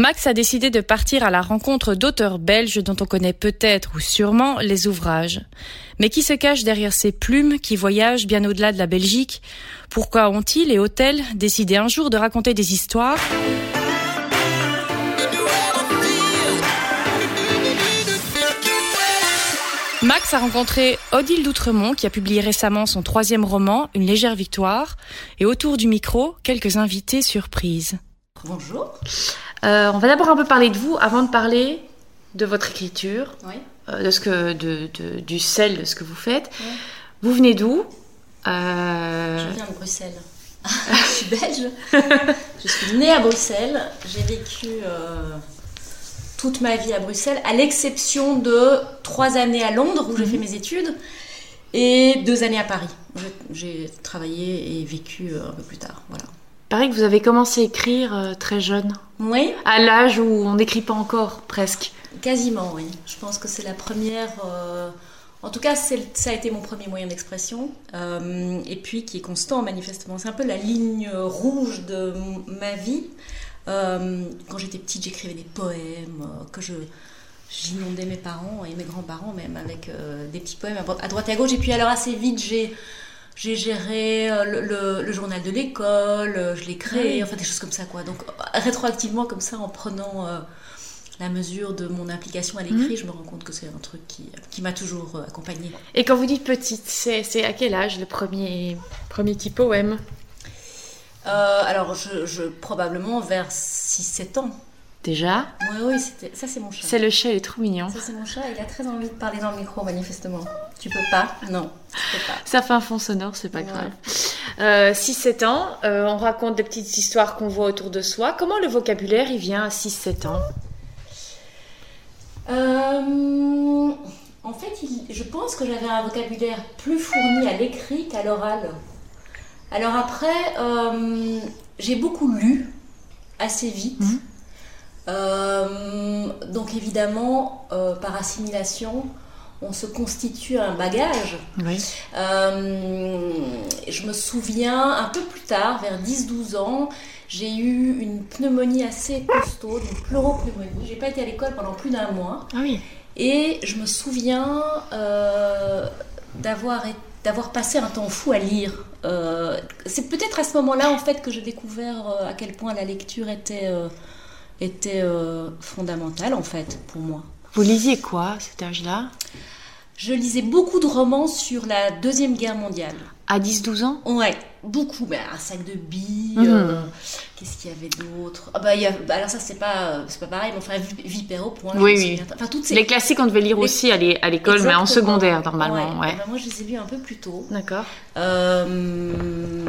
Max a décidé de partir à la rencontre d'auteurs belges dont on connaît peut-être ou sûrement les ouvrages. Mais qui se cache derrière ces plumes qui voyagent bien au-delà de la Belgique? Pourquoi ont-ils, les hôtels, décidé un jour de raconter des histoires? Max a rencontré Odile Doutremont qui a publié récemment son troisième roman, Une légère victoire, et autour du micro, quelques invités surprises. Bonjour. Euh, on va d'abord un peu parler de vous avant de parler de votre écriture, euh, de ce que, de, de, du sel de ce que vous faites. Vous venez d'où? Euh... Je viens de Bruxelles. je suis belge. je suis née à Bruxelles. J'ai vécu toute ma vie à Bruxelles, à l'exception de trois années à Londres où j'ai mhm. fait mes études et deux années à Paris. J'ai travaillé et vécu un peu plus tard. Voilà. Paraît que vous avez commencé à écrire très jeune. Oui. À l'âge où on n'écrit pas encore, presque. Quasiment, oui. Je pense que c'est la première. Euh, en tout cas, ça a été mon premier moyen d'expression. Euh, et puis, qui est constant, manifestement. C'est un peu la ligne rouge de ma vie. Euh, quand j'étais petite, j'écrivais des poèmes que je. J'inondais mes parents et mes grands-parents même avec des petits poèmes à droite et à gauche. Et puis alors assez vite, j'ai j'ai géré euh, le, journal de l'école, euh, je l'ai créé, enfin des choses comme ça quoi. Donc rétroactivement comme ça, en prenant euh, la mesure de mon implication à l'écrit, mhm. je me rends compte que c'est un truc qui, qui m'a toujours accompagnée. Et quand vous dites petite, c'est à quel âge le premier, premier petit poème? Alors je, je, probablement vers 6-7 ans. Déjà Oui, oui, ça c'est mon chat. C'est le chat, il est trop mignon. Ça c'est mon chat, il a très envie de parler dans le micro manifestement. Tu peux pas? Non, tu peux pas. Ça fait un fond sonore, c'est pas grave. 6-7 euh, ans, euh, on raconte des petites histoires qu'on voit autour de soi. Comment le vocabulaire il vient à 6-7 ans? Euh, En fait, je pense que j'avais un vocabulaire plus fourni à l'écrit qu'à l'oral. Alors après, j'ai beaucoup lu assez vite. Mhm. Euh, donc évidemment, euh, par assimilation, on se constitue un bagage. Euh, je me souviens, un peu plus tard, vers 10-12 ans, j'ai eu une pneumonie assez costaud, une pleuropneumonie. J'ai pas été à l'école pendant plus d'un mois. Ah oui. Et je me souviens d'avoir d'avoir passé un temps fou à lire. c'est peut-être à ce moment-là en fait que j'ai découvert à quel point la lecture était était euh, fondamentale en fait pour moi. Vous lisiez quoi à cet âge-là? Je lisais beaucoup de romans sur la Deuxième Guerre mondiale. À 10-12 ans? Ouais, beaucoup. Mais un sac de billes, mhm. euh, qu'est-ce qu'il y avait d'autre? Ah bah, y a, bah, Alors ça, c'est pas, pas pareil, mais enfin, Vipère au point. Oui, oui. Enfin, toutes ces... Les classiques, on devait lire aussi à l'école, mais en secondaire, normalement. Ouais. Bah, moi, je les ai lus un peu plus tôt. D'accord. Euh,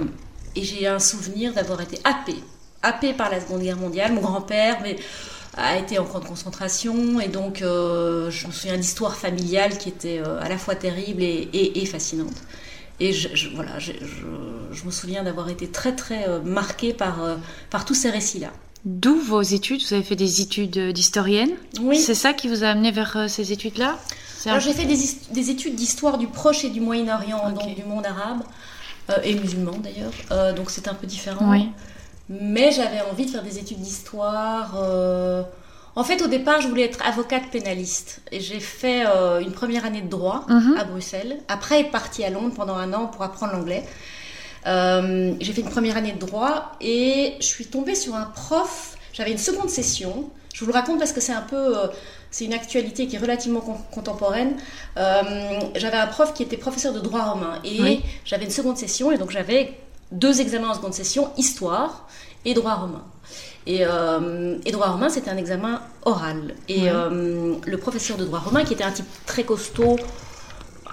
et j'ai un souvenir d'avoir été happée happé par la Seconde Guerre mondiale. Mon grand-père a été en camp de concentration et donc euh, je me souviens d'histoires familiales qui étaient euh, à la fois terribles et, et, fascinantes. Et je, voilà, je, je, me souviens d'avoir été très très euh, marquée par, par tous ces récits-là. D'où vos études? Vous avez fait des études d'historienne Oui. C'est ça qui vous a amené vers ces études-là? J'ai fait des, des études d'histoire du Proche et du Moyen-Orient, donc du monde arabe, et musulman d'ailleurs. donc c'est un peu différent. Oui. Mais j'avais envie de faire des études d'histoire. Euh. En fait, au départ, je voulais être avocate pénaliste. Et j'ai fait euh, une première année de droit mhm. à Bruxelles. Après, est partie à Londres pendant un an pour apprendre l'anglais. Euh, j'ai fait une première année de droit et je suis tombée sur un prof. J'avais une seconde session. Je vous le raconte parce que c'est un peu, c'est une actualité qui est relativement contemporaine. j'avais un prof qui était professeur de droit romain et j'avais une seconde session et donc j'avais deux examens en seconde session, histoire et droit romain. Et, euh, droit romain, c'était un examen oral. Et euh, le professeur de droit romain, qui était un type très costaud,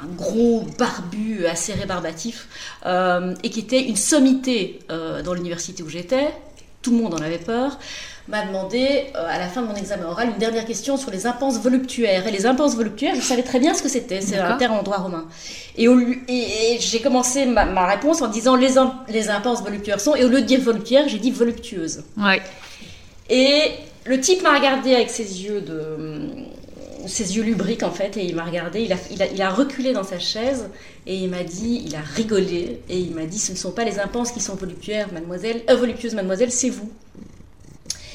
un gros barbu, assez rébarbatif, euh, et qui était une sommité dans l'université où j'étais, tout le monde en avait peur, m'a demandé euh, à la fin de mon examen oral une dernière question sur les impenses voluptuaires. Et les impenses voluptuaires, je savais très bien ce que c'était. C'est un terme en droit romain. Et, et, j'ai commencé ma, réponse en disant les, les impenses voluptuaires sont. Et au lieu de dire voluptuaire, j'ai dit voluptueuse. Ouais. Et le type m'a regardé avec ses yeux de ses yeux lubriques en fait et il m'a regardé, il a, il, a, il a, reculé dans sa chaise et il m'a dit, il a rigolé et il m'a dit ce ne sont pas les impenses qui sont voluptuaires mademoiselle, euh, voluptueuses mademoiselle, c'est vous.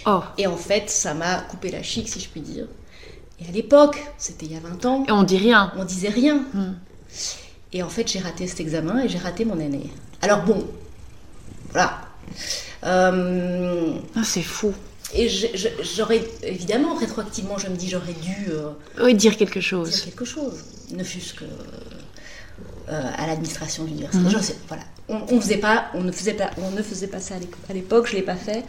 Oh. Et en fait, ça m'a coupé la chic, si je puis dire. Et à l'époque, c'était il y a 20 ans. Et on dit rien. On disait rien. Hmm. Et en fait, j'ai raté cet examen et j'ai raté mon année. Alors bon, voilà. Euh, Ah, c'est fou. et j'aurais, évidemment, rétroactivement, je me dis, j'aurais dû euh, Oui, dire quelque dire chose. quelque chose. Ne fût-ce que euh, à l'administration de l'université. Mhm. Voilà. On, on faisait pas, on ne faisait pas, on ne faisait pas ça à l'époque. Je l'ai pas fait.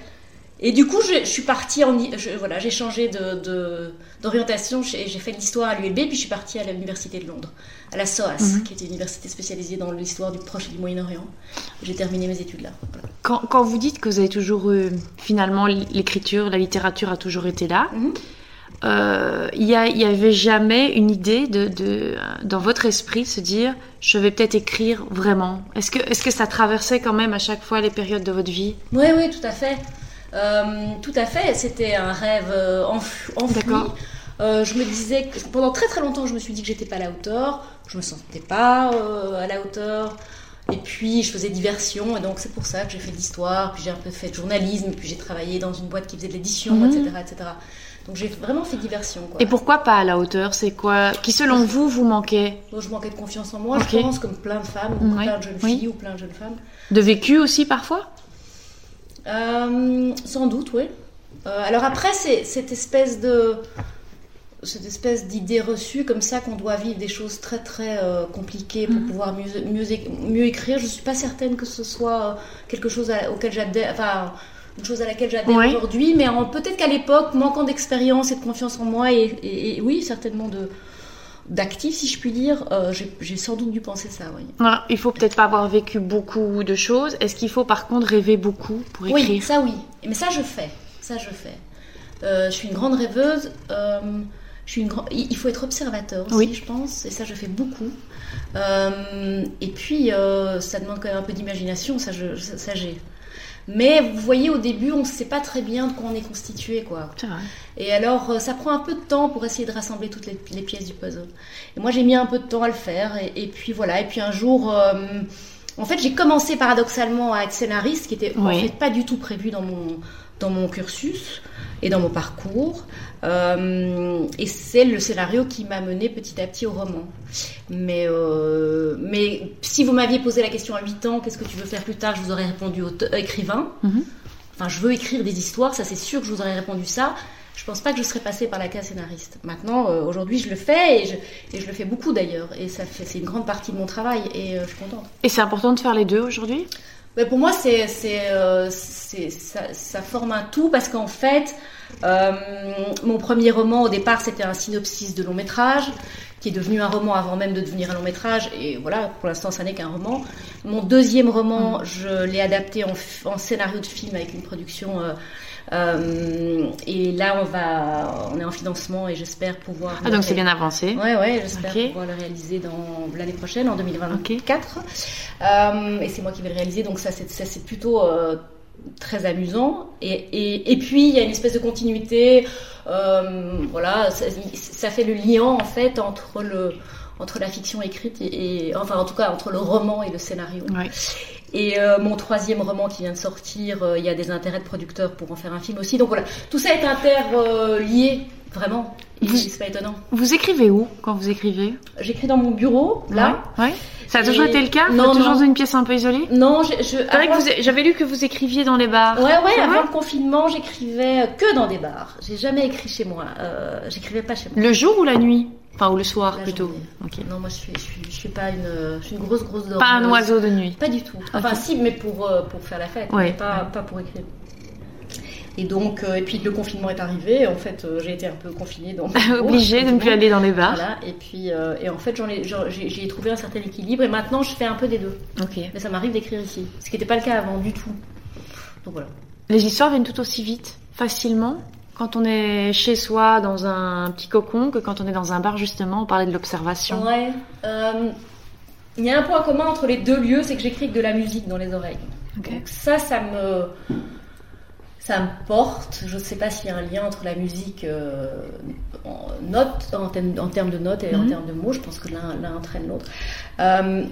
Et du coup, je, je suis partie en, je- voilà, j'ai changé de, de- d'orientation. J'ai, fait l'histoire à l'ULB, puis je suis partie à l'université de Londres, à la SOAS, Mhm. qui est une université spécialisée dans l'histoire du Proche et du Moyen-Orient. J'ai terminé mes études là. Voilà. Quand, quand vous dites que vous avez toujours eu, finalement, l'écriture, la littérature a toujours été là, Mhm. euh, il y, a- il y avait jamais une idée de, de, dans votre esprit se dire je vais peut-être écrire vraiment. Est-ce que, est-ce que ça traversait quand même à chaque fois les périodes de votre vie? Oui, oui, tout à fait. Euh, tout à fait. C'était un rêve euh, enf- enfoui. Euh, je me disais que pendant très très longtemps, je me suis dit que j'étais pas à la hauteur. Je me sentais pas euh, à la hauteur. Et puis je faisais diversion, et donc c'est pour ça que j'ai fait de l'histoire, puis j'ai un peu fait de journalisme, puis j'ai travaillé dans une boîte qui faisait de l'édition, Mhm. etc., etc. Donc j'ai vraiment fait diversion. Quoi. Et pourquoi pas à la hauteur? C'est quoi? Qui selon vous vous manquait? Je manquais de confiance en moi, je pense, comme plein de femmes, ou Oui, plein de jeunes oui. filles ou plein de jeunes femmes. De vécu aussi parfois? Sans doute, oui. Euh, alors après, c'est cette espèce de cette espèce d'idée reçue comme ça qu'on doit vivre des choses très très euh, compliquées pour Mhm. pouvoir mieux, mieux, mieux écrire. Je suis pas certaine que ce soit euh, quelque chose à- auquel j'adhère, enfin une chose à laquelle j'adhère Ouais. aujourd'hui, mais peut-être qu'à l'époque, manquant d'expérience et de confiance en moi et, et- et oui, certainement de d'actif si je puis dire, euh, j'ai j'ai sans doute dû penser ça, oui. Ah, Il faut peut-être pas avoir vécu beaucoup de choses. Est-ce qu'il faut par contre rêver beaucoup pour écrire? Oui, ça oui. Mais ça je fais. Ça je fais. Euh, je suis une grande rêveuse. euh, je suis une grand- Il faut être observateur aussi, Oui. je pense. Et ça je fais beaucoup. Et puis ça demande quand même un peu d'imagination. Ça, je, ça, ça, j'ai. Mais vous voyez, au début, on ne sait pas très bien de quoi on est constitué, quoi. Et alors, euh, ça prend un peu de temps pour essayer de rassembler toutes les, les pièces du puzzle. Et moi, j'ai mis un peu de temps à le faire. Et, et puis voilà. Et puis un jour, euh, en fait, j'ai commencé paradoxalement à être scénariste, qui était en fait pas du tout prévu dans mon dans mon cursus et dans mon parcours. Euh, et c'est le scénario qui m'a mené petit à petit au roman. Mais, euh, mais si vous m'aviez posé la question à 8 ans, qu'est-ce que tu veux faire plus tard, je vous aurais répondu écrivain. Mhm. Enfin, je veux écrire des histoires, ça c'est sûr que je vous aurais répondu ça. Je pense pas que je serais passée par la case scénariste. Maintenant, euh, aujourd'hui, je le fais et je, et je le fais beaucoup d'ailleurs. Et ça fait, c'est une grande partie de mon travail et je suis contente. Et c'est important de faire les deux aujourd'hui? Mais pour moi, c'est, euh, ça, ça forme un tout parce qu'en fait, mon premier roman au départ, c'était un synopsis de long métrage qui est devenu un roman avant même de devenir un long métrage. Et voilà, pour l'instant, ça n'est qu'un roman. Mon deuxième roman, je l'ai adapté en, scénario de film avec une production. euh, euh, et là, on va, on est en financement et j'espère pouvoir. Ah, donc c'est bien avancé. Ouais, ouais, j'espère Ok. pouvoir le réaliser dans l'année prochaine, en 2024. Euh, et c'est moi qui vais le réaliser, donc ça, c'est, plutôt euh, très amusant. Et, et, et puis, il y a une espèce de continuité. euh, voilà, ça, ça fait le lien, en fait, entre le entre la fiction écrite et, et- enfin en tout cas entre le roman et le scénario. Ouais. Et euh, mon troisième roman qui vient de sortir, euh, il y a des intérêts de producteurs pour en faire un film aussi. Donc voilà, tout ça est interlié, vraiment. Vous- c'est pas étonnant. Vous écrivez où quand vous écrivez? J'écris dans mon bureau, là. Ouais. ouais. Ça a toujours Et- été le cas? Vous Non, êtes toujours non. dans une pièce un peu isolée? Non, je, je- C'est vrai que avant- j'avais lu que vous écriviez dans les bars. Ouais, ouais, avant le confinement, j'écrivais que dans des bars. J'ai jamais écrit chez moi. Euh, J'écrivais pas chez moi. Le jour ou la nuit? Enfin, ou le soir La plutôt. Non, moi je suis, je suis, je suis pas une, je suis une grosse, grosse dormeuse. Pas un oiseau de nuit. Pas du tout. Enfin, si, mais pour, euh, pour faire la fête, Ouais, mais pas, pas pour écrire. Et donc, euh, et puis le confinement est arrivé. En fait, euh, j'ai été un peu confinée dans mon bureau, Obligé de ne plus aller dans les bars. Voilà. Et puis, euh, et en fait, j'ai trouvé un certain équilibre. Et maintenant, je fais un peu des deux. Ok. Mais ça m'arrive d'écrire ici, ce qui n'était pas le cas avant du tout. Donc voilà. Les histoires viennent tout aussi vite, facilement, quand on est chez soi dans un petit cocon que quand on est dans un bar justement. On parlait de l'observation. Ouais. Il y a un point commun entre les deux lieux, c'est que j'écris de la musique dans les oreilles. Ok. Donc ça, ça me, ça me porte. Je ne sais pas s'il y a un lien entre la musique euh, en notes, en, termes- en termes de notes et en Mhm. termes de mots. Je pense que l'un entraîne l'autre. Euh,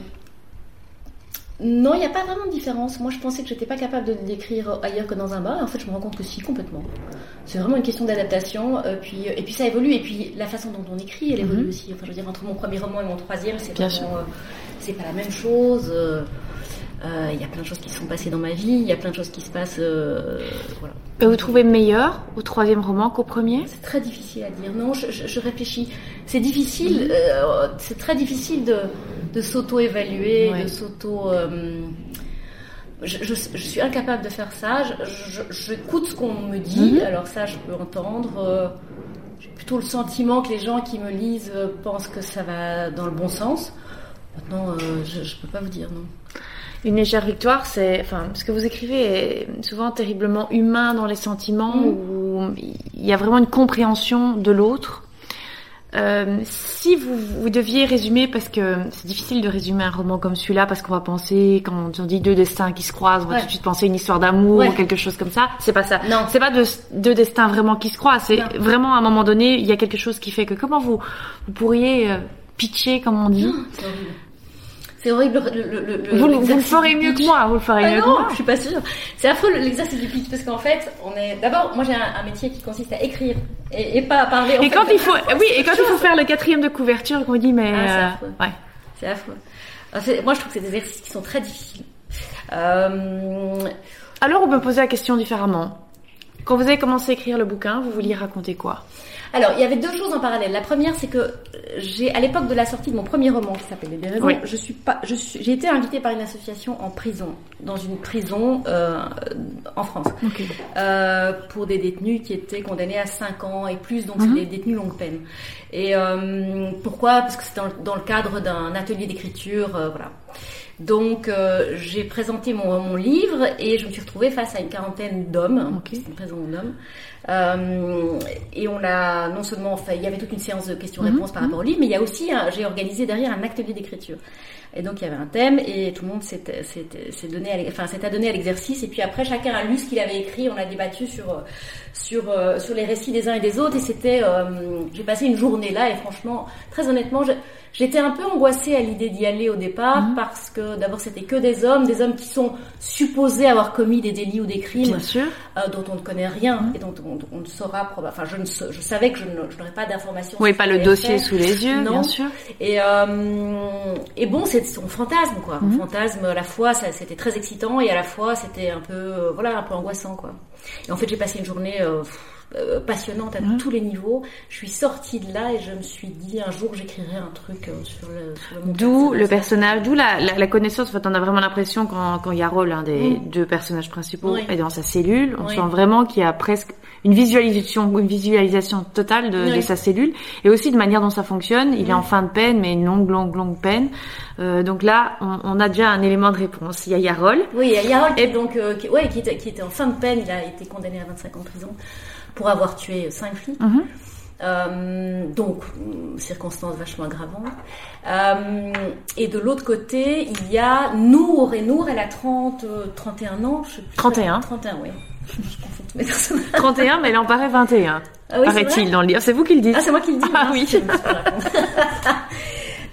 Non, il n'y a pas vraiment de différence. Moi, je pensais que j'étais pas capable de l'écrire ailleurs que dans un bar. Et en fait, je me rends compte que si, complètement. C'est vraiment une question d'adaptation. Euh, puis, et puis, ça évolue. Et puis, la façon dont on écrit, elle évolue mhm. aussi. Enfin, je veux dire, entre mon premier roman et mon troisième, c'est vraiment, euh, c'est pas la même chose. Euh, il y a plein de choses qui se sont passées dans ma vie. Il y a plein de choses qui se passent. voilà. Et vous trouvez meilleur au troisième roman qu'au premier? C'est très difficile à dire. Non, je, je, réfléchis. C'est difficile. Mhm. c'est très difficile de de s'auto-évaluer, de s'auto... Euh, je, suis incapable de faire ça. J'écoute ce qu'on me dit, mhm. alors ça, je peux entendre. Euh, j'ai plutôt le sentiment que les gens qui me lisent euh, pensent que ça va dans le bon sens. Maintenant, je ne peux pas vous dire non. Une légère victoire, c'est, enfin, ce que vous écrivez est souvent terriblement humain dans les sentiments, mhm. où il y a vraiment une compréhension de l'autre euh, si vous, vous, deviez résumer, parce que c'est difficile de résumer un roman comme celui-là, parce qu'on va penser, quand on dit deux destins qui se croisent, on va tout de suite penser une histoire d'amour ou quelque chose comme ça. C'est pas ça. Non. C'est pas deux, deux, destins vraiment qui se croisent. C'est vraiment à un moment donné, il y a quelque chose qui fait que comment vous, vous pourriez euh, pitcher, comme on dit, c'est horrible. Le, le, vous, le ferez mieux que moi. Vous le ferez ah mieux non, que moi. Je suis pas sûre. C'est affreux l'exercice du pitch parce qu'en fait, on est. D'abord, moi j'ai un, métier qui consiste à écrire et, et pas à parler. et quand il faut, oui, et quand il faut faire le quatrième de couverture, on dit mais. Ah, c'est euh, affreux. Ouais. C'est affreux. moi, je trouve que c'est des exercices qui sont très difficiles. Euh... Alors, on peut poser la question différemment. Quand vous avez commencé à écrire le bouquin, vous vouliez raconter quoi? Alors, il y avait deux choses en parallèle. La première, c'est que j'ai, à l'époque de la sortie de mon premier roman qui s'appelle Les raisons, je suis pas, je suis, j'ai été invitée par une association en prison, dans une prison euh, en France, euh, pour des détenus qui étaient condamnés à 5 ans et plus, donc mhm. des détenus longue peine. Et euh, pourquoi? Parce que c'est dans, le cadre d'un atelier d'écriture, euh, voilà. Donc euh, j'ai présenté mon, mon, livre et je me suis retrouvée face à une quarantaine d'hommes, okay. une prison d'hommes, euh, et on a non seulement fait, il y avait toute une séance de questions-réponses mhm, par rapport au livre, mais il y a aussi, j'ai organisé derrière un atelier d'écriture. Et donc il y avait un thème et tout le monde s'est donné, à, enfin s'est adonné à l'exercice. Et puis après chacun a lu ce qu'il avait écrit. On a débattu sur sur euh, sur les récits des uns et des autres. Et c'était, euh, j'ai passé une journée là et franchement, très honnêtement, J'étais un peu angoissée à l'idée d'y aller au départ mhm. parce que d'abord c'était que des hommes, des hommes qui sont supposés avoir commis des délits ou des crimes euh, dont on ne connaît rien mhm. et dont on, ne saura Enfin, je, ne, je savais que je n'aurais pas d'informations. Oui, pas le dossier sous les yeux, non. bien sûr. Et, euh, et bon, c'est son fantasme, quoi. Un mhm. fantasme à la fois, c'était très excitant et à la fois c'était un peu, euh, voilà, un peu angoissant, quoi. Et en fait, j'ai passé une journée. Euh, euh, passionnante à tous les niveaux. Je suis sortie de là et je me suis dit un jour j'écrirai un truc euh, sur le, sur le D'où le personnage, d'où la, la, connaissance. En fait, on a vraiment l'impression quand, quand Yarol, un des deux personnages principaux, est dans sa cellule, on sent vraiment qu'il y a presque une visualisation, une visualisation totale de, de, sa cellule, et aussi de manière dont ça fonctionne. Il est en fin de peine, mais une longue, longue, longue peine. Euh, donc là, on, on, a déjà un élément de réponse. Il y a Yarol. Oui, il y a Yarol qui, donc, euh, qui, ouais, qui, était, qui était en fin de peine. Il a été condamné à 25 ans de prison pour avoir tué cinq flics. Mhm. Euh, donc, circonstances vachement aggravantes. Euh, et de l'autre côté, il y a Nour. Et Nour, elle a 30, 31 ans. Je sais plus 31 31, oui. Je 31, mais elle en paraît 21. Ah oui, Paraît-il dans le livre. C'est vous qui le dites. Ah, c'est moi qui le dis. Ah oui.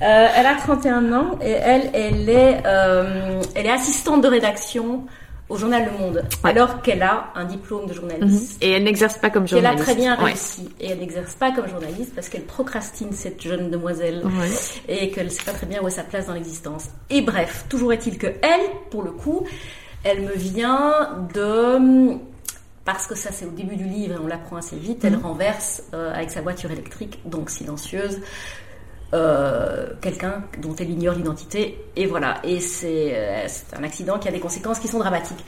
euh, elle a 31 ans et elle, elle est, euh, elle est assistante de rédaction au journal Le Monde, alors qu'elle a un diplôme de journaliste. Mhm. Et elle n'exerce pas comme journaliste. Elle a très bien réussi. Et elle n'exerce pas comme journaliste parce qu'elle procrastine cette jeune demoiselle et qu'elle ne sait pas très bien où est sa place dans l'existence. Et bref, toujours est-il que elle, pour le coup, elle me vient de parce que ça c'est au début du livre et on l'apprend assez vite, elle mhm. renverse euh, avec sa voiture électrique, donc silencieuse, euh, quelqu'un dont elle ignore l'identité. Et voilà. Et euh, c'est un accident qui a des conséquences qui sont dramatiques.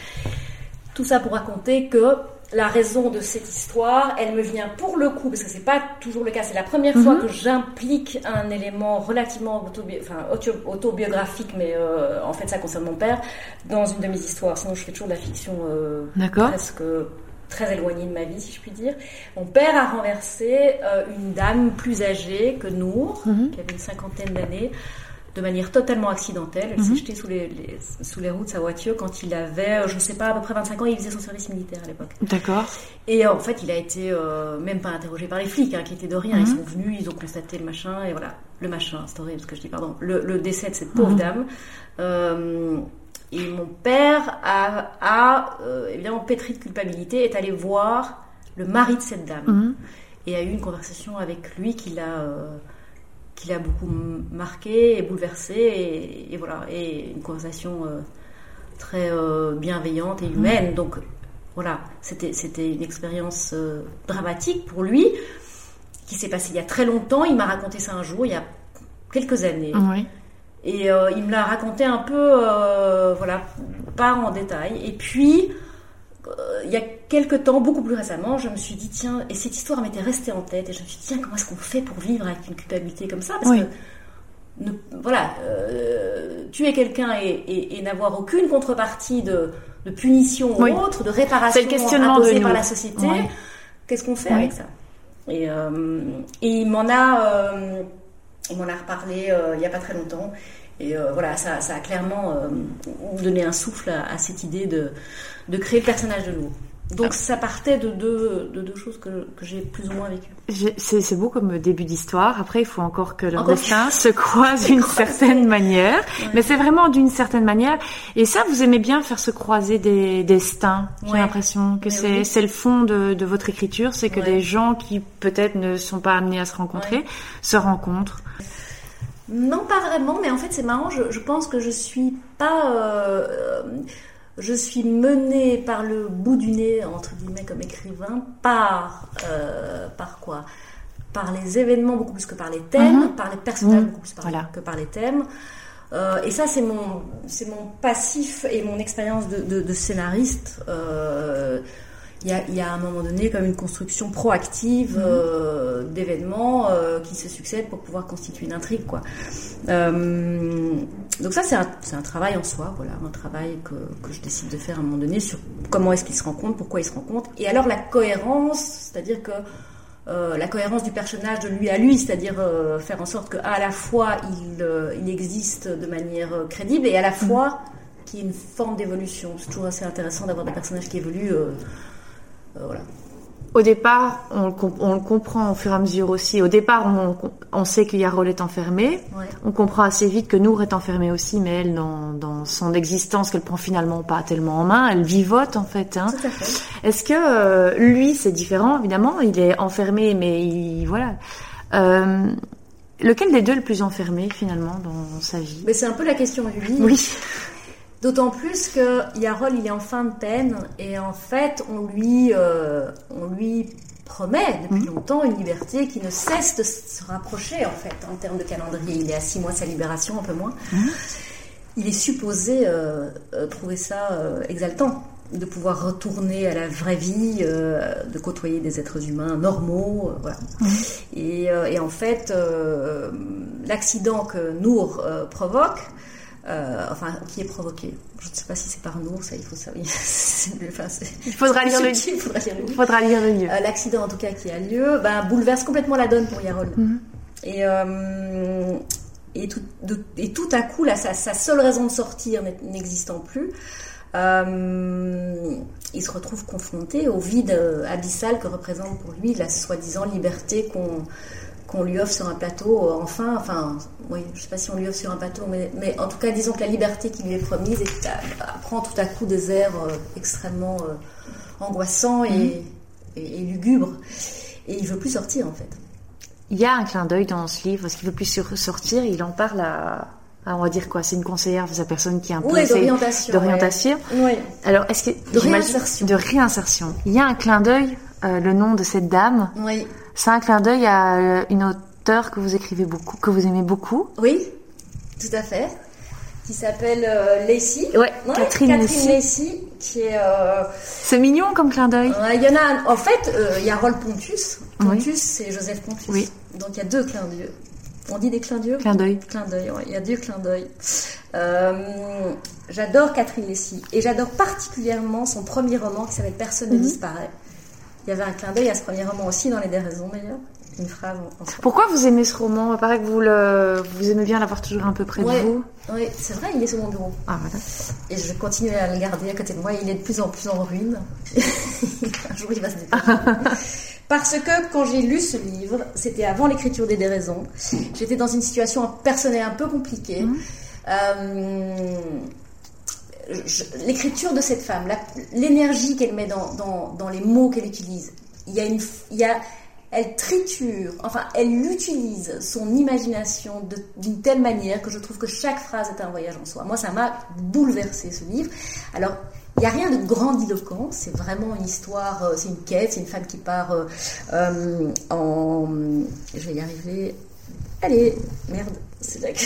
Tout ça pour raconter que la raison de cette histoire, elle me vient pour le coup, parce que c'est pas toujours le cas, c'est la première fois mhm. que j'implique un élément relativement autobiographique, mais euh, en fait ça concerne mon père, dans une de mes histoires. Sinon je fais toujours de la fiction presque très éloignée de ma vie, si je puis dire. Mon père a renversé euh, une dame plus âgée que Nour, mhm. qui avait une cinquantaine d'années, de manière totalement accidentelle. Elle s'est mhm. jetée sous les, sous les roues de sa voiture quand il avait, euh, je ne sais pas, à peu près 25 ans. Il faisait son service militaire à l'époque. D'accord. Et en fait, il a été euh, même pas interrogé par les flics, hein, qui étaient de rien. Ils mhm. sont venus, ils ont constaté le machin, et voilà. Le machin, story, parce que je dis, pardon. Le, le décès de cette pauvre dame. Et mon père a, a évidemment pétri de culpabilité, est allé voir le mari de cette dame mhm. et a eu une conversation avec lui qui l'a qui l'a beaucoup marqué et bouleversé et, voilà et une conversation très bienveillante et humaine. Donc voilà, c'était c'était une expérience dramatique pour lui qui s'est passé il y a très longtemps. Il m'a raconté ça un jour, il y a quelques années. Et euh, il me l'a raconté un peu, euh, voilà, pas en détail. Et puis, euh, il y a quelques temps, beaucoup plus récemment, je me suis dit, tiens, et cette histoire m'était restée en tête, et je me suis dit, tiens, comment est-ce qu'on fait pour vivre avec une culpabilité comme ça? Parce que, voilà, tuer quelqu'un et, n'avoir aucune contrepartie de, punition ou autre, de réparation imposée par la société, qu'est-ce qu'on fait avec ça? Et, et, il m'en a on m'en a reparlé euh, il n'y a pas très longtemps. Et euh, voilà, ça, a clairement euh, donné un souffle à, cette idée de, de, créer le personnage de Lou. Donc ah. ça partait de deux, de deux choses que, que j'ai plus ou moins vécues. C'est beau comme début d'histoire. Après, il faut encore que leur destin se croise d'une certaine manière. Mais c'est vraiment d'une certaine manière. Et ça, vous aimez bien faire se croiser des destins. J'ai l'impression que c'est le fond de, de, votre écriture. C'est que des gens qui peut-être ne sont pas amenés à se rencontrer se rencontrent. Non, pas vraiment, mais en fait c'est marrant, je, pense que je suis pas... Euh, je suis menée par le bout du nez, entre guillemets, comme écrivain, par, euh, par quoi? Par les événements beaucoup plus que par les thèmes, mhm. par les personnages beaucoup plus que par les thèmes. Euh, et ça, c'est mon, c'est mon passif et mon expérience de, de, scénariste il y a, y a, à un moment donné comme une construction proactive mhm. euh, d'événements euh, qui se succèdent pour pouvoir constituer une intrigue quoi. Euh, donc ça c'est un, un, travail en soi, voilà, un travail que, que, je décide de faire à un moment donné sur comment est-ce qu'ils se rencontrent, pourquoi ils se rencontrent, et alors la cohérence, c'est-à-dire que la cohérence du personnage de lui à lui, c'est-à-dire faire en sorte qu'à la fois il, il existe de manière crédible et à la fois mhm. qu'il y ait une forme d'évolution. C'est toujours assez intéressant d'avoir des personnages qui évoluent euh, au départ, on, le comprend au fur et à mesure aussi. Au départ, on, sait que Yarol est enfermée. On comprend assez vite que Nour est enfermée aussi, mais elle, dans, son existence, qu'elle prend finalement pas tellement en main, elle vivote en fait. Hein. Est-ce que euh, lui, c'est différent? Évidemment, il est enfermé, mais il, voilà. Euh, lequel des deux est le plus enfermé finalement dans sa vie? Mais c'est un peu la question du livre. Oui. D'autant plus que Yarol, il est en fin de peine et en fait, on lui, euh, on lui promet depuis mhm. longtemps une liberté qui ne cesse de se rapprocher en fait en termes de calendrier. Il est à six mois de sa libération, un peu moins. Mhm. Il est supposé euh, euh, trouver ça exaltant de pouvoir retourner à la vraie vie, de côtoyer des êtres humains normaux, voilà. Mhm. Et, et, en fait, l'accident que Nour provoque euh, enfin, qui est provoqué. Je ne sais pas si c'est par nous, ça il faut savoir. il faudra lire, le, il faudra lire le lieu. Euh, l'accident en tout cas qui a lieu, ben, bouleverse complètement la donne pour Yarol. Mhm. Et euh, et tout, et tout à coup, là, sa, seule raison de sortir n'existant plus, il se retrouve confronté au vide abyssal que représente pour lui la soi-disant liberté qu'on qu'on lui offre sur un plateau, euh, enfin, enfin, oui, je sais pas si on lui offre sur un plateau, mais, mais en tout cas, disons que la liberté qui lui est promise prend tout à coup des airs euh, extrêmement euh, angoissants et, mm. lugubres. Et il veut plus sortir, en fait. Il y a un clin d'œil dans ce livre, parce qu'il veut plus sortir, il en parle à, on va dire quoi C'est une conseillère, sa personne qui est un peu oui, d'orientation. D'orientation. Oui. Alors, est-ce que de réinsertion. De réinsertion. Il y a un clin d'œil, le nom de cette dame. Oui. C'est un clin d'œil à euh, une auteure que vous écrivez beaucoup, que vous aimez beaucoup. Oui, tout à fait. Qui s'appelle euh, Lacey. Ouais, Catherine, Catherine Lacey. qui est. Euh, c'est mignon comme clin d'œil. Il y en a. En fait, il y a Rolf Pontus. Pontus, c'est Joseph Pontus. Oui. Donc il y a deux clins d'œil. On dit des clins d'œil Clin d'œil. Clin d'œil, Il y a deux clins d'œil. j'adore Catherine Lacey. Et j'adore particulièrement son premier roman qui s'appelle Personne ne mhm. disparaît. Il y avait un clin d'œil à ce premier roman aussi dans Les Déraisons d'ailleurs. Une phrase en, Pourquoi vous aimez ce roman? Il paraît que vous, le, vous aimez bien l'avoir toujours un peu près de vous. Oui, c'est vrai, il est sur mon bureau. Ah, voilà. Et je continue à le garder à côté de moi. Il est de plus en plus en ruine. un jour, il va se détacher. Parce que quand j'ai lu ce livre, c'était avant l'écriture des déraisons, j'étais dans une situation personnelle un peu compliquée. Mmh. Euh, l'écriture de cette femme, l'énergie qu'elle met dans, dans, les mots qu'elle utilise, il y a une, il y a, elle triture, enfin, elle utilise son imagination d'une telle manière que je trouve que chaque phrase est un voyage en soi. Moi, ça m'a bouleversé ce livre. Alors, il n'y a rien de grandiloquent, c'est vraiment une histoire, euh, c'est une quête, c'est une femme qui part euh, euh, en. Je vais y arriver. Allez, merde, c'est que.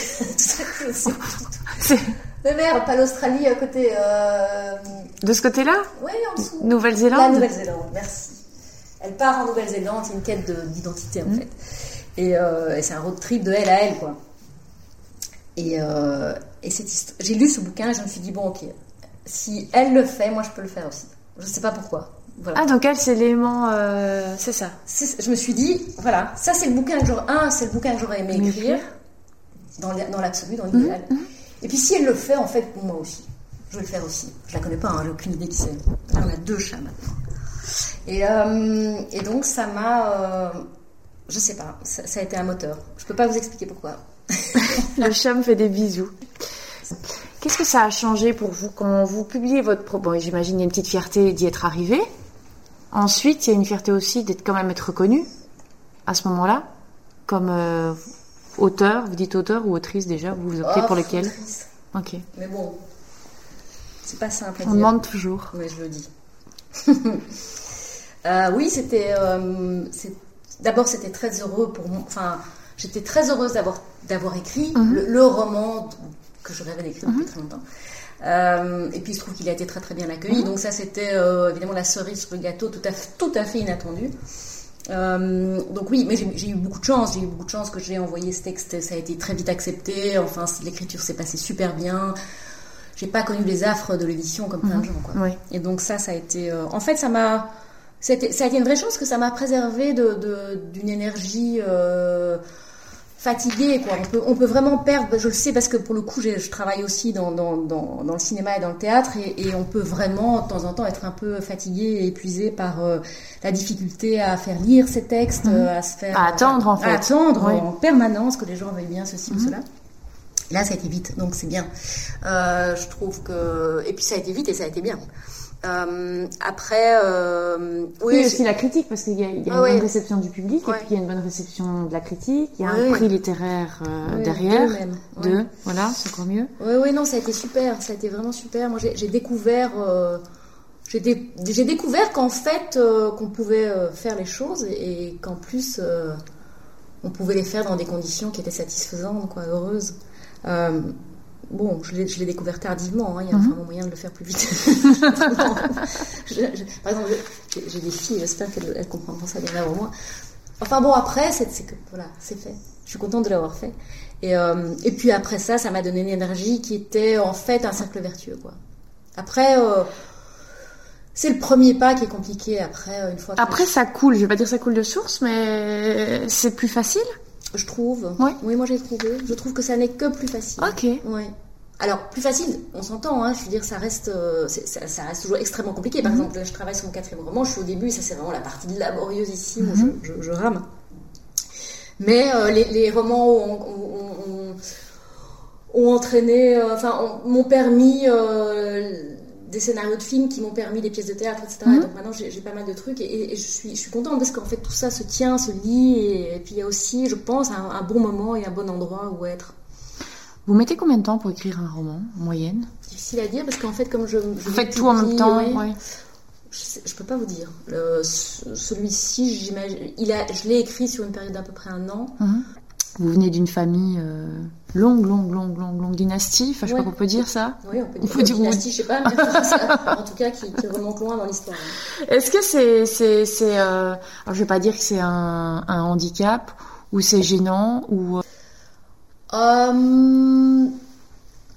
Mais merde, pas l'Australie à côté. De ce côté-là Oui, en dessous. Nouvelle-Zélande La Nouvelle-Zélande, merci. Elle part en Nouvelle-Zélande, c'est une quête d'identité en mm. fait. Et, c'est un road trip de elle à elle, quoi. Et, et j'ai lu ce bouquin et je me suis dit, bon, ok, si elle le fait, moi je peux le faire aussi. Je ne sais pas pourquoi. Ah, donc elle, c'est l'élément. Euh, c'est ça. Je me suis dit, voilà, ça c'est le bouquin que j'aurais. Un, c'est le bouquin que j'aurais aimé écrire, dans l'absolu, dans l'idéal. Mmh, mmh. Et puis si elle le fait, en fait, pour moi aussi. Je vais le faire aussi. Je la connais pas, hein, j'ai aucune idée qui c'est. On a deux chats maintenant. Et, euh, et donc ça m'a. Euh, je sais pas, ça, a été un moteur. Je peux pas vous expliquer pourquoi. le chat me fait des bisous. Qu'est-ce que ça a changé pour vous quand vous publiez votre propos Bon, j'imagine il y a une petite fierté d'y être arrivé. Ensuite, il y a une fierté aussi d'être quand même être reconnu à ce moment-là, comme euh, auteur. Vous dites auteur ou autrice déjà Vous vous optez oh, pour lequel Ok. Mais bon, c'est pas simple. On demande toujours. Mais je le dis. Euh, oui, c'était. Euh, d'abord, c'était très heureux pour moi. Enfin, j'étais très heureuse d'avoir d'avoir écrit mhm. le, roman que je rêvais d'écrire depuis mhm. très longtemps. Euh, et puis il se trouve qu'il a été très très bien accueilli. Mhm. Donc ça c'était euh, évidemment la cerise sur le gâteau tout à, tout à fait inattendu. Euh, donc oui, mais j'ai eu beaucoup de chance. J'ai eu beaucoup de chance que j'ai envoyé ce texte. Ça a été très vite accepté. Enfin, l'écriture s'est passée super bien. J'ai pas connu les affres de l'édition comme plein de mhm. gens. Quoi. Et donc ça, ça a été. en fait, ça m'a. Ça, a été une vraie chance que ça m'a préservé d'une de, énergie fatigué quoi. On peut, on peut vraiment perdre, je le sais parce que pour le coup je, travaille aussi dans, dans, dans, dans, le cinéma et dans le théâtre et, et, on peut vraiment de temps en temps être un peu fatigué et épuisé par euh, la difficulté à faire lire ces textes, mhm. à se faire... À attendre en fait. À attendre en permanence que les gens veuillent bien ceci ou mhm. cela. Là, ça a été vite, donc c'est bien. Euh, je trouve que... Et puis ça a été vite et ça a été bien. Euh, après, euh, oui, aussi la critique parce qu'il y a, il y a une bonne réception du public et puis il y a une bonne réception de la critique. Il y a un prix littéraire euh, derrière, deux, voilà, c'est encore mieux. Oui, oui, non, ça a été super, ça a été vraiment super. Moi, j'ai découvert, euh, j'ai découvert qu'en fait, qu'on pouvait faire les choses et, qu'en plus, on pouvait les faire dans des conditions qui étaient satisfaisantes, quoi, heureuses. Bon, je l'ai découvert tardivement, hein, il y a mhm. vraiment moyen de le faire plus vite. par exemple, j'ai des filles, j'espère qu'elles comprendront ça bien avant moi. Enfin bon, après, c'est voilà, c'est fait. Je suis contente de l'avoir fait. Et, euh, et puis après ça, ça m'a donné une énergie qui était en fait un cercle vertueux. Quoi. Après, euh, c'est le premier pas qui est compliqué. Après, euh, une fois. Après, ça coule. Je vais pas dire ça coule de source, mais c'est plus facile. Je trouve. Oui, moi j'ai trouvé. Je trouve que ça n'est que plus facile. Ok. Ouais. Alors, plus facile, on s'entend, hein, je veux dire, ça reste, euh, ça, reste toujours extrêmement compliqué. Par mhm. exemple, je travaille sur mon quatrième roman, je suis au début, ça c'est vraiment la partie laborieuse ici, où mhm. je, rame. Mais euh, les, romans ont, ont, entraîné, euh, enfin, m'ont permis des scénarios de films qui m'ont permis des pièces de théâtre, etc. Mhm. donc maintenant j'ai pas mal de trucs et, je, suis, je suis contente parce qu'en fait tout ça se tient, se lit et, puis il y a aussi, je pense, un, bon moment et un bon endroit où être. Vous mettez combien de temps pour écrire un roman en moyenne? Difficile à dire parce qu'en fait comme je, je vous faites tout en même temps, ouais. je, je, peux pas vous dire. Celui-ci, j'imagine, il a, je l'ai écrit sur une période d'à peu près un an. Mhm. Vous venez d'une famille euh, longue, longue, longue, longue, longue dynastie. Enfin, je pas qu'on peut dire ça. Oui, on peut dire, on peut dire dynastie, je sais pas, en tout cas, qui, qui, remonte loin dans l'histoire. Est-ce que c'est, c'est, c'est, euh... alors je vais pas dire que c'est un, un handicap ou c'est gênant ou. Euh, euh...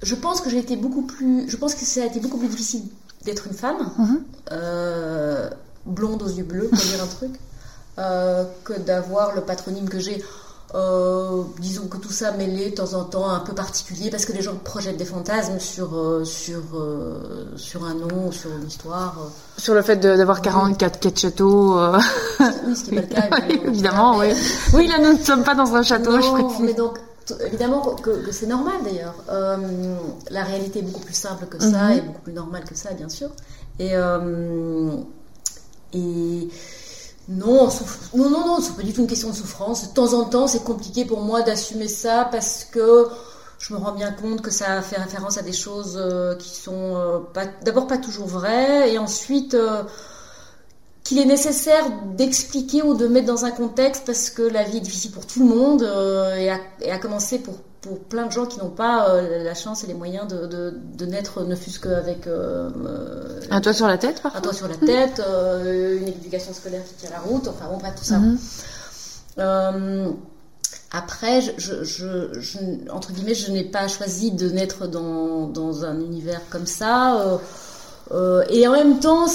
Je pense que j'ai été beaucoup plus, je pense que ça a été beaucoup plus difficile d'être une femme, mhm. euh, blonde aux yeux bleus, pour dire un truc, euh, que d'avoir le patronyme que j'ai. Euh, disons que tout ça mêlé de temps en temps un peu particulier parce que les gens projettent des fantasmes sur euh, sur euh, sur un nom sur une histoire sur le fait d'avoir 44 quatre châteaux oui ce qui n'est pas le cas évidemment, oui oui là nous ne sommes pas dans un château non, mais donc évidemment que, c'est normal d'ailleurs. La réalité est beaucoup plus simple que ça mhm. et beaucoup plus normale que ça, bien sûr. Et, et non, non, non, non, c'est pas du tout une question de souffrance. De temps en temps, c'est compliqué pour moi d'assumer ça parce que je me rends bien compte que ça fait référence à des choses euh, qui sont d'abord pas toujours vraies et ensuite qu'il est nécessaire d'expliquer ou de mettre dans un contexte parce que la vie est difficile pour tout le monde euh, et, à, commencer pour, pour plein de gens qui n'ont pas euh, la chance et les moyens de, de, naître ne fût-ce qu'avec euh, un toit sur la tête parfois. un toit sur la tête une éducation scolaire qui tient la route enfin bon bref tout ça mhm. après, je, je, entre guillemets, je n'ai pas choisi de naître dans, dans un univers comme ça. Et en même temps,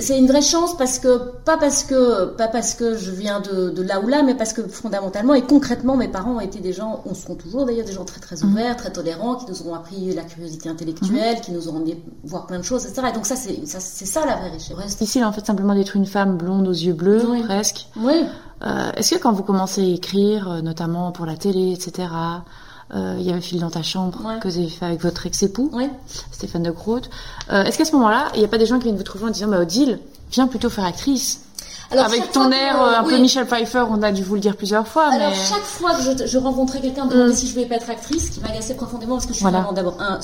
c'est une vraie chance parce que pas parce que pas parce que je viens de, là ou là, mais parce que fondamentalement et concrètement, mes parents ont été des gens, on seront toujours d'ailleurs des gens très très mhm. ouverts, très tolérants, qui nous ont appris la curiosité intellectuelle, mhm. qui nous ont emmené voir plein de choses, etc. Et donc ça c'est ça, ça la vraie richesse. Difficile en fait simplement d'être une femme blonde aux yeux bleus, presque. Oui. Euh, est-ce que quand vous commencez à écrire, euh, notamment pour la télé, etc. Euh, il y avait Fil dans ta chambre que vous avez fait avec votre ex-époux, Stéphane de Groot. Euh, est-ce qu'à ce, moment-là, il n'y a pas des gens qui viennent vous trouver en disant bah, Odile, viens plutôt faire actrice alors, avec ton air euh, un peu Michel Pfeiffer, on a dû vous le dire plusieurs fois. Alors chaque fois que je, rencontrais quelqu'un me demandait mm. si je voulais pas être actrice, qui m'agaçait profondément parce que je suis vraiment d'abord un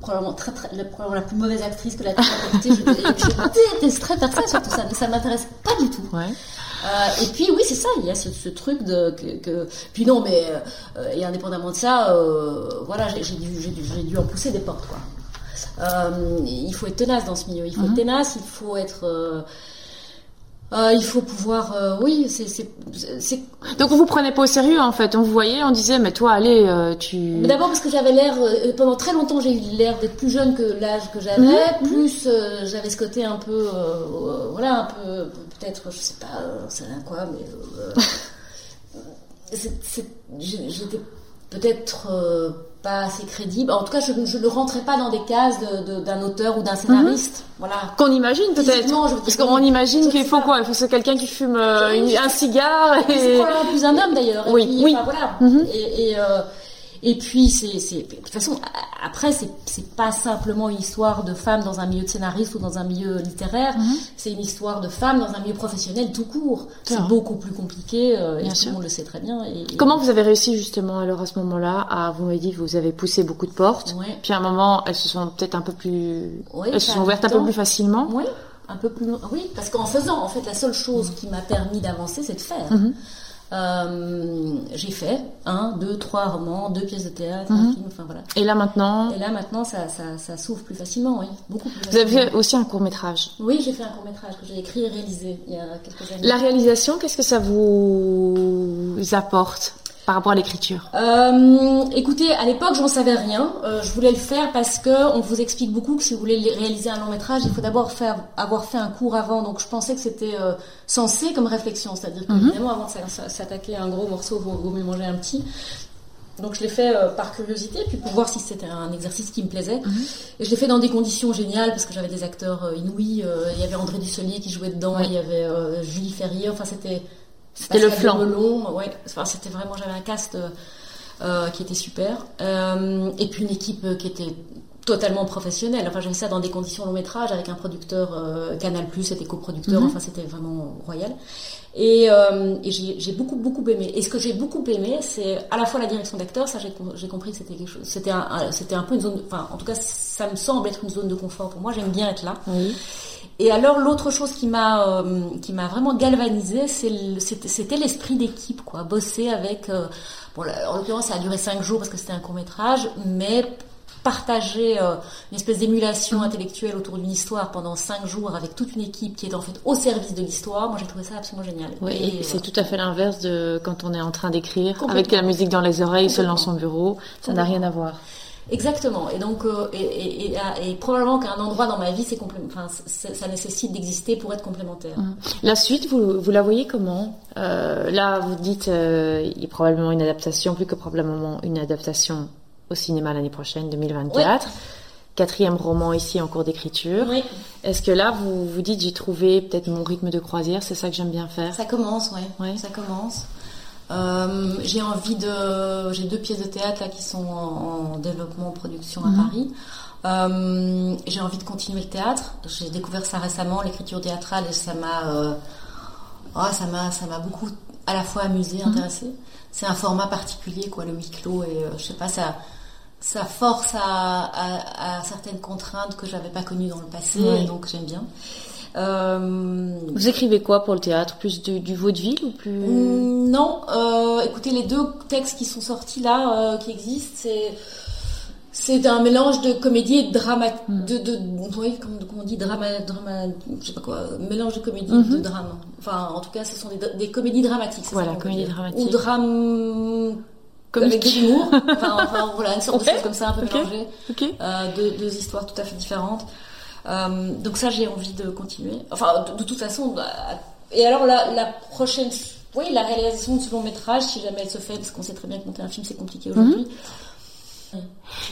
probablement très, très probablement la plus mauvaise actrice que la terre a je, je détesterais faire ça surtout ça, ça m'intéresse pas du tout. Ouais. Euh, et puis oui, c'est ça, il y a ce, truc de que, puis non, mais euh, et indépendamment de ça, euh, voilà, j'ai dû, dû, dû en pousser des portes quoi. il faut être tenace dans ce milieu, il faut être mhm. tenace, il faut être euh, il faut pouvoir, oui, c'est, Donc on vous prenait pas au sérieux en fait. On vous voyait, on disait, mais toi, allez, tu. D'abord parce que j'avais l'air, pendant très longtemps, j'ai eu l'air d'être plus jeune que l'âge que j'avais. Mhm. Plus j'avais ce côté un peu, voilà, un peu, peut-être, je sais pas, c'est quoi, mais j'étais peut-être pas assez crédible. En tout cas, je, ne rentrais pas dans des cases d'un auteur ou d'un scénariste. Mhm. Voilà. Qu'on imagine peut-être. Parce qu'on imagine qu'il faut quoi? Il faut que quelqu'un qui fume euh, un cigare. Et... C'est probablement plus un homme d'ailleurs. Oui, oui. voilà. Mhm. Et, euh, et puis, c'est, c'est, de toute façon, après, c'est, c'est pas simplement une histoire de femme dans un milieu de scénariste ou dans un milieu littéraire. Mhm. C'est une histoire de femme dans un milieu professionnel tout court. C'est beaucoup plus compliqué euh, et tout le monde le sait très bien. Et, Comment vous avez réussi justement alors à ce moment-là à vous m'avez dit que vous avez poussé beaucoup de portes. Puis à un moment, elles se sont peut-être un peu plus, elles se sont ouvertes un peu plus facilement. Oui. Un peu plus, oui, parce qu'en faisant, en fait, la seule chose qui m'a permis d'avancer, c'est de faire. Mhm. Euh, j'ai fait un, deux, trois romans, deux pièces de théâtre, un mhm. film, enfin voilà. Et là maintenant Et là maintenant, ça, ça, ça s'ouvre plus facilement, oui, beaucoup plus facilement. Vous avez fait aussi un court métrage Oui, j'ai fait un court métrage que j'ai écrit et réalisé il y a quelques années. La réalisation, qu'est-ce que ça vous apporte par rapport à l'écriture euh, Écoutez, à l'époque, j'en savais rien. Euh, je voulais le faire parce que on vous explique beaucoup que si vous voulez réaliser un long métrage, il faut d'abord faire avoir fait un cours avant. Donc, je pensais que c'était euh, censé comme réflexion, c'est-à-dire mhm. qu'évidemment, avant de s'attaquer à un gros morceau, il vaut mieux manger un petit. Donc je l'ai fait euh, par curiosité, puis pour voir si c'était un exercice qui me plaisait. Mhm. Et je l'ai fait dans des conditions géniales, parce que j'avais des acteurs inouïs. il y avait André Dusselier qui jouait dedans, il y avait Julie Ferrier. Enfin, c'était c'était le flanc. ouais. Enfin, c'était vraiment, j'avais un cast euh, qui était super. Euh, et puis une équipe qui était totalement professionnelle. Enfin, j'avais ça dans des conditions long métrage avec un producteur euh, Canal Plus, c'était coproducteur. Mhm. Enfin, c'était vraiment royal. Et, euh, et j'ai beaucoup beaucoup aimé. Et ce que j'ai beaucoup aimé, c'est à la fois la direction d'acteur. Ça, j'ai compris que c'était quelque chose. C'était un, c'était un peu une zone. Enfin, en tout cas, ça me semble être une zone de confort pour moi. J'aime bien être là. Oui. Et alors l'autre chose qui m'a euh, qui m'a vraiment galvanisé, c'était l'esprit d'équipe, quoi. Bosser avec, euh, bon, en l'occurrence ça a duré cinq jours parce que c'était un court métrage, mais partager euh, une espèce d'émulation intellectuelle autour d'une histoire pendant cinq jours avec toute une équipe qui est en fait au service de l'histoire, moi j'ai trouvé ça absolument génial. Oui, et c'est tout à fait l'inverse de quand on est en train d'écrire avec la musique dans les oreilles, seul dans son bureau, ça n'a rien à voir. Exactement. Et donc, euh, et, et, probablement qu'un endroit dans ma vie, c'est enfin, ça nécessite d'exister pour être complémentaire. Mmh. La suite, vous, vous la voyez comment? Euh, Là, vous dites, euh, il y a probablement une adaptation, plus que probablement une adaptation au cinéma l'année prochaine, 2024. Quatrième roman ici en cours d'écriture. Oui. Est-ce que là, vous vous dites, j'ai trouvé peut-être mon rythme de croisière, c'est ça que j'aime bien faire? Ça commence, ouais. ouais. Ça commence. Euh, j'ai envie de, j'ai deux pièces de théâtre là qui sont en, développement, en production à mhm. Paris. Euh, j'ai envie de continuer le théâtre. J'ai découvert ça récemment, l'écriture théâtrale, et ça m'a, euh, oh, ça m'a, ça m'a beaucoup à la fois amusé, mhm. intéressé. C'est un format particulier, quoi, le huis clos, et je sais pas, ça, ça force à, à, certaines contraintes que j'avais pas connues dans le passé, donc j'aime bien. Euh, Vous écrivez quoi pour le théâtre? Plus du vaudeville ou plus mm, Non, euh, écoutez, les deux textes qui sont sortis là, euh, qui existent, c'est c'est un mélange de comédie et de drama, mm. de, de, oui, comment, on dit, drama, drama, je sais pas quoi, mélange de comédie et de mm-hmm. drame. Enfin, en tout cas, ce sont des, des comédies dramatiques. Voilà, comédie dramatique. Ou drame avec de l'humour. enfin, enfin, voilà, une sorte de chose comme ça, un peu okay. mélangée. Euh, deux, deux histoires tout à fait différentes. Euh, donc ça, j'ai envie de continuer. Enfin, de, toute façon. Bah, et alors la, la, prochaine, oui, la réalisation de ce long métrage, si jamais elle se fait, parce qu'on sait très bien que monter un film c'est compliqué aujourd'hui. Mhm.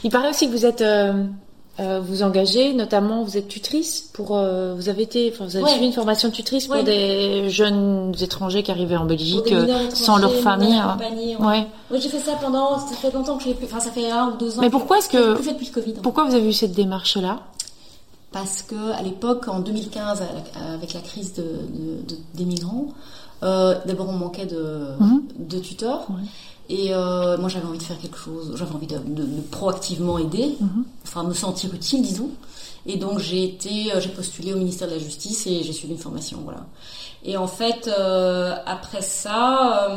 Il paraît aussi que vous êtes euh, euh, vous engagez, notamment vous êtes tutrice pour vous avez été enfin, vous avez suivi une formation de tutrice pour des jeunes étrangers qui arrivaient en Belgique sans leur famille. Hein. Ouais. Oui, j'ai fait ça pendant ça fait longtemps que j'ai enfin ça fait un ou deux ans. Mais pourquoi est-ce que fait depuis le Covid, pourquoi vous avez eu cette démarche là parce que à l'époque, en 2015, avec la crise de, des migrants, euh, d'abord on manquait de, mhm. de tuteurs. Et euh, moi j'avais envie de faire quelque chose, j'avais envie de, proactivement aider, mhm. enfin me sentir utile, disons. Et donc j'ai été, euh, j'ai postulé au ministère de la Justice et j'ai suivi une formation, voilà. Et en fait, après ça,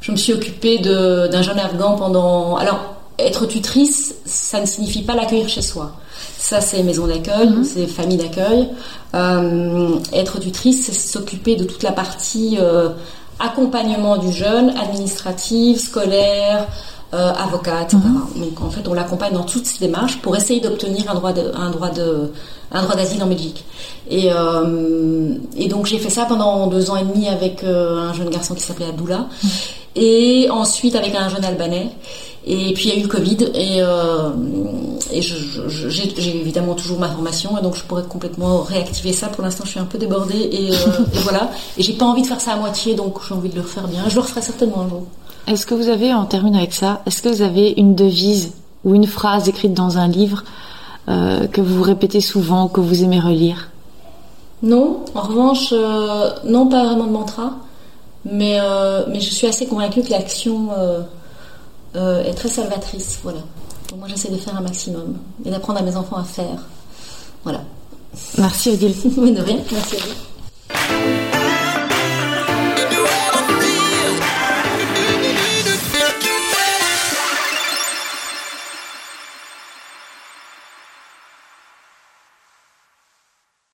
je me suis occupée d'un jeune Afghan pendant. Alors, être tutrice, ça ne signifie pas l'accueillir chez soi. Ça, c'est maison d'accueil, mhm. c'est famille d'accueil. Euh, être tutrice, c'est s'occuper de toute la partie euh, accompagnement du jeune, administrative, scolaire, euh, avocat, etc. Mhm. Donc en fait, on l'accompagne dans toutes ces démarches pour essayer d'obtenir un droit de, un droit de, un droit d'asile en Belgique. Et, euh, et donc j'ai fait ça pendant deux ans et demi avec euh, un jeune garçon qui s'appelait Abdullah, mhm. et ensuite avec un jeune Albanais. Et puis il y a eu le Covid et, euh, et j'ai évidemment toujours ma formation et donc je pourrais complètement réactiver ça. Pour l'instant, je suis un peu débordée et, euh, et voilà. Et j'ai pas envie de faire ça à moitié, donc j'ai envie de le refaire bien. Je le referai certainement un jour. Est-ce que vous avez, on termine avec ça, est-ce que vous avez une devise ou une phrase écrite dans un livre euh, que vous répétez souvent, que vous aimez relire? Non, en revanche, euh, non pas vraiment de mantra, mais, mais je suis assez convaincue que l'action euh, est très salvatrice. Voilà. Donc moi, j'essaie de faire un maximum et d'apprendre à mes enfants à faire. Voilà. Merci Odile. de rien. Merci à vous.